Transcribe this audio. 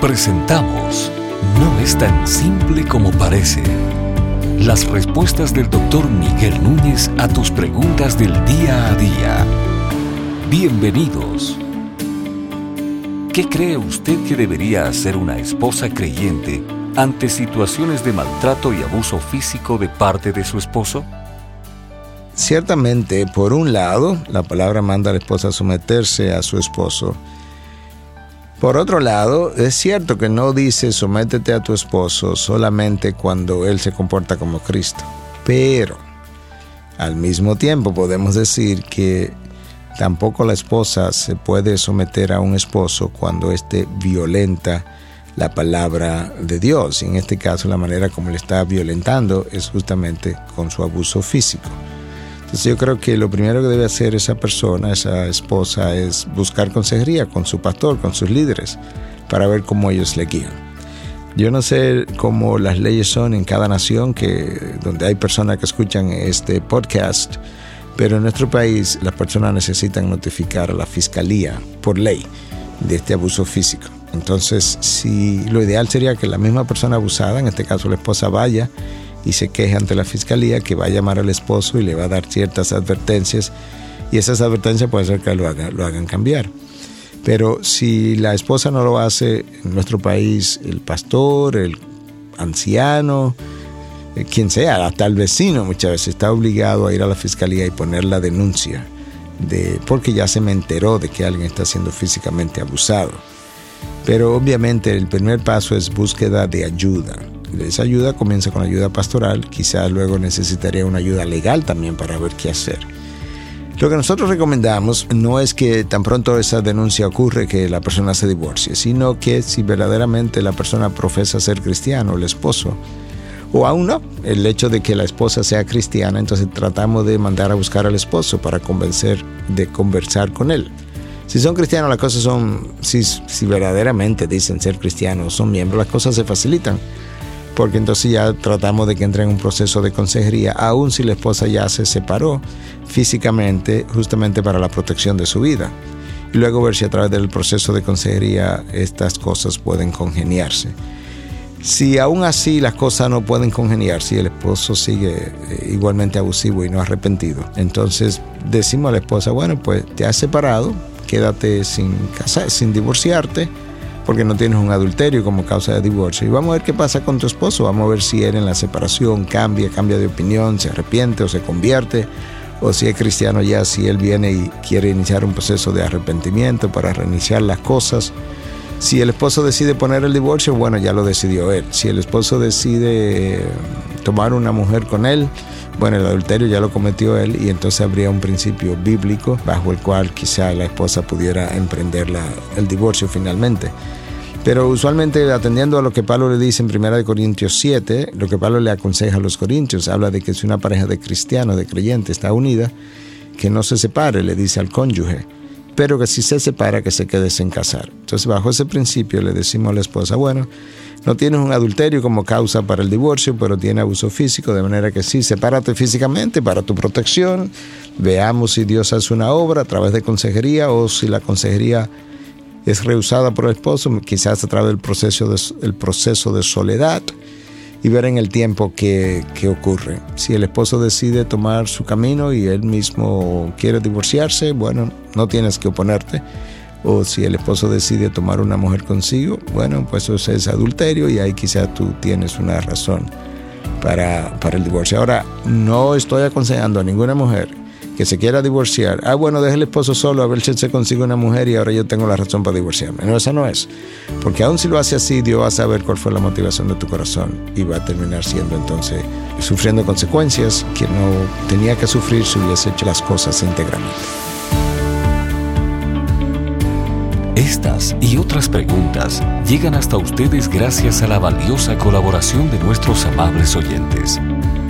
Presentamos No es tan simple como parece. Las respuestas del doctor Miguel Núñez a tus preguntas del día a día. Bienvenidos. ¿Qué cree usted que debería hacer una esposa creyente ante situaciones de maltrato y abuso físico de parte de su esposo? Ciertamente, por un lado, la palabra manda a la esposa a someterse a su esposo. Por otro lado, es cierto que no dice sométete a tu esposo solamente cuando él se comporta como Cristo. Pero, al mismo tiempo, podemos decir que tampoco la esposa se puede someter a un esposo cuando éste violenta la palabra de Dios. Y en este caso, la manera como le está violentando es justamente con su abuso físico. Entonces yo creo que lo primero que debe hacer esa persona, esa esposa, es buscar consejería con su pastor, con sus líderes, para ver cómo ellos le guían. Yo no sé cómo las leyes son en cada nación, que donde hay personas que escuchan este podcast, pero en nuestro país las personas necesitan notificar a la fiscalía por ley de este abuso físico. Entonces, si lo ideal sería que la misma persona abusada, en este caso la esposa, vaya y se queja ante la fiscalía que va a llamar al esposo y le va a dar ciertas advertencias y esas advertencias puede ser que lo, lo hagan cambiar. Pero si la esposa no lo hace en nuestro país, el pastor, el anciano, eh, quien sea, hasta el vecino muchas veces está obligado a ir a la fiscalía y poner la denuncia de porque ya se me enteró de que alguien está siendo físicamente abusado. Pero obviamente el primer paso es búsqueda de ayuda. Esa ayuda comienza con ayuda pastoral, quizá luego necesitaría una ayuda legal también para ver qué hacer. Lo que nosotros recomendamos no es que tan pronto esa denuncia ocurre que la persona se divorcie, sino que si verdaderamente la persona profesa ser cristiano, el esposo, o aún no, el hecho de que la esposa sea cristiana, entonces tratamos de mandar a buscar al esposo para convencer de conversar con él. Si son cristianos, las cosas son, si, si verdaderamente dicen ser cristianos, son miembros, las cosas se facilitan porque entonces ya tratamos de que entre en un proceso de consejería, aun si la esposa ya se separó físicamente, justamente para la protección de su vida. Y luego ver si a través del proceso de consejería estas cosas pueden congeniarse. Si aún así las cosas no pueden congeniarse y el esposo sigue eh, igualmente abusivo y no arrepentido, entonces decimos a la esposa, bueno, pues te has separado, quédate sin casar, sin divorciarte, porque no tienes un adulterio como causa de divorcio. Y vamos a ver qué pasa con tu esposo, vamos a ver si él en la separación cambia, cambia de opinión, se arrepiente o se convierte, o si es cristiano ya, si él viene y quiere iniciar un proceso de arrepentimiento para reiniciar las cosas. Si el esposo decide poner el divorcio, bueno, ya lo decidió él. Si el esposo decide tomar una mujer con él, bueno, el adulterio ya lo cometió él y entonces habría un principio bíblico bajo el cual quizá la esposa pudiera emprender el divorcio finalmente. Pero usualmente atendiendo a lo que Pablo le dice en 1 Corintios 7, lo que Pablo le aconseja a los corintios, habla de que si una pareja de cristianos, de creyentes, está unida, que no se separe, le dice al cónyuge, pero que si se separa, que se quede sin casar. Entonces bajo ese principio le decimos a la esposa, bueno, no tienes un adulterio como causa para el divorcio, pero tiene abuso físico, de manera que sí, sepárate físicamente para tu protección. Veamos si Dios hace una obra a través de consejería o si la consejería es rehusada por el esposo, quizás a través del proceso de, proceso de soledad y ver en el tiempo qué, qué ocurre. Si el esposo decide tomar su camino y él mismo quiere divorciarse, bueno, no tienes que oponerte o si el esposo decide tomar una mujer consigo, bueno, pues eso es adulterio y ahí quizá tú tienes una razón para, para el divorcio. Ahora, no estoy aconsejando a ninguna mujer que se quiera divorciar. Ah, bueno, deje el esposo solo a ver si se consigue una mujer y ahora yo tengo la razón para divorciarme. No, esa no es. Porque aun si lo hace así, Dios va a saber cuál fue la motivación de tu corazón y va a terminar siendo entonces sufriendo consecuencias que no tenía que sufrir si hubiese hecho las cosas íntegramente. Estas y otras preguntas llegan hasta ustedes gracias a la valiosa colaboración de nuestros amables oyentes.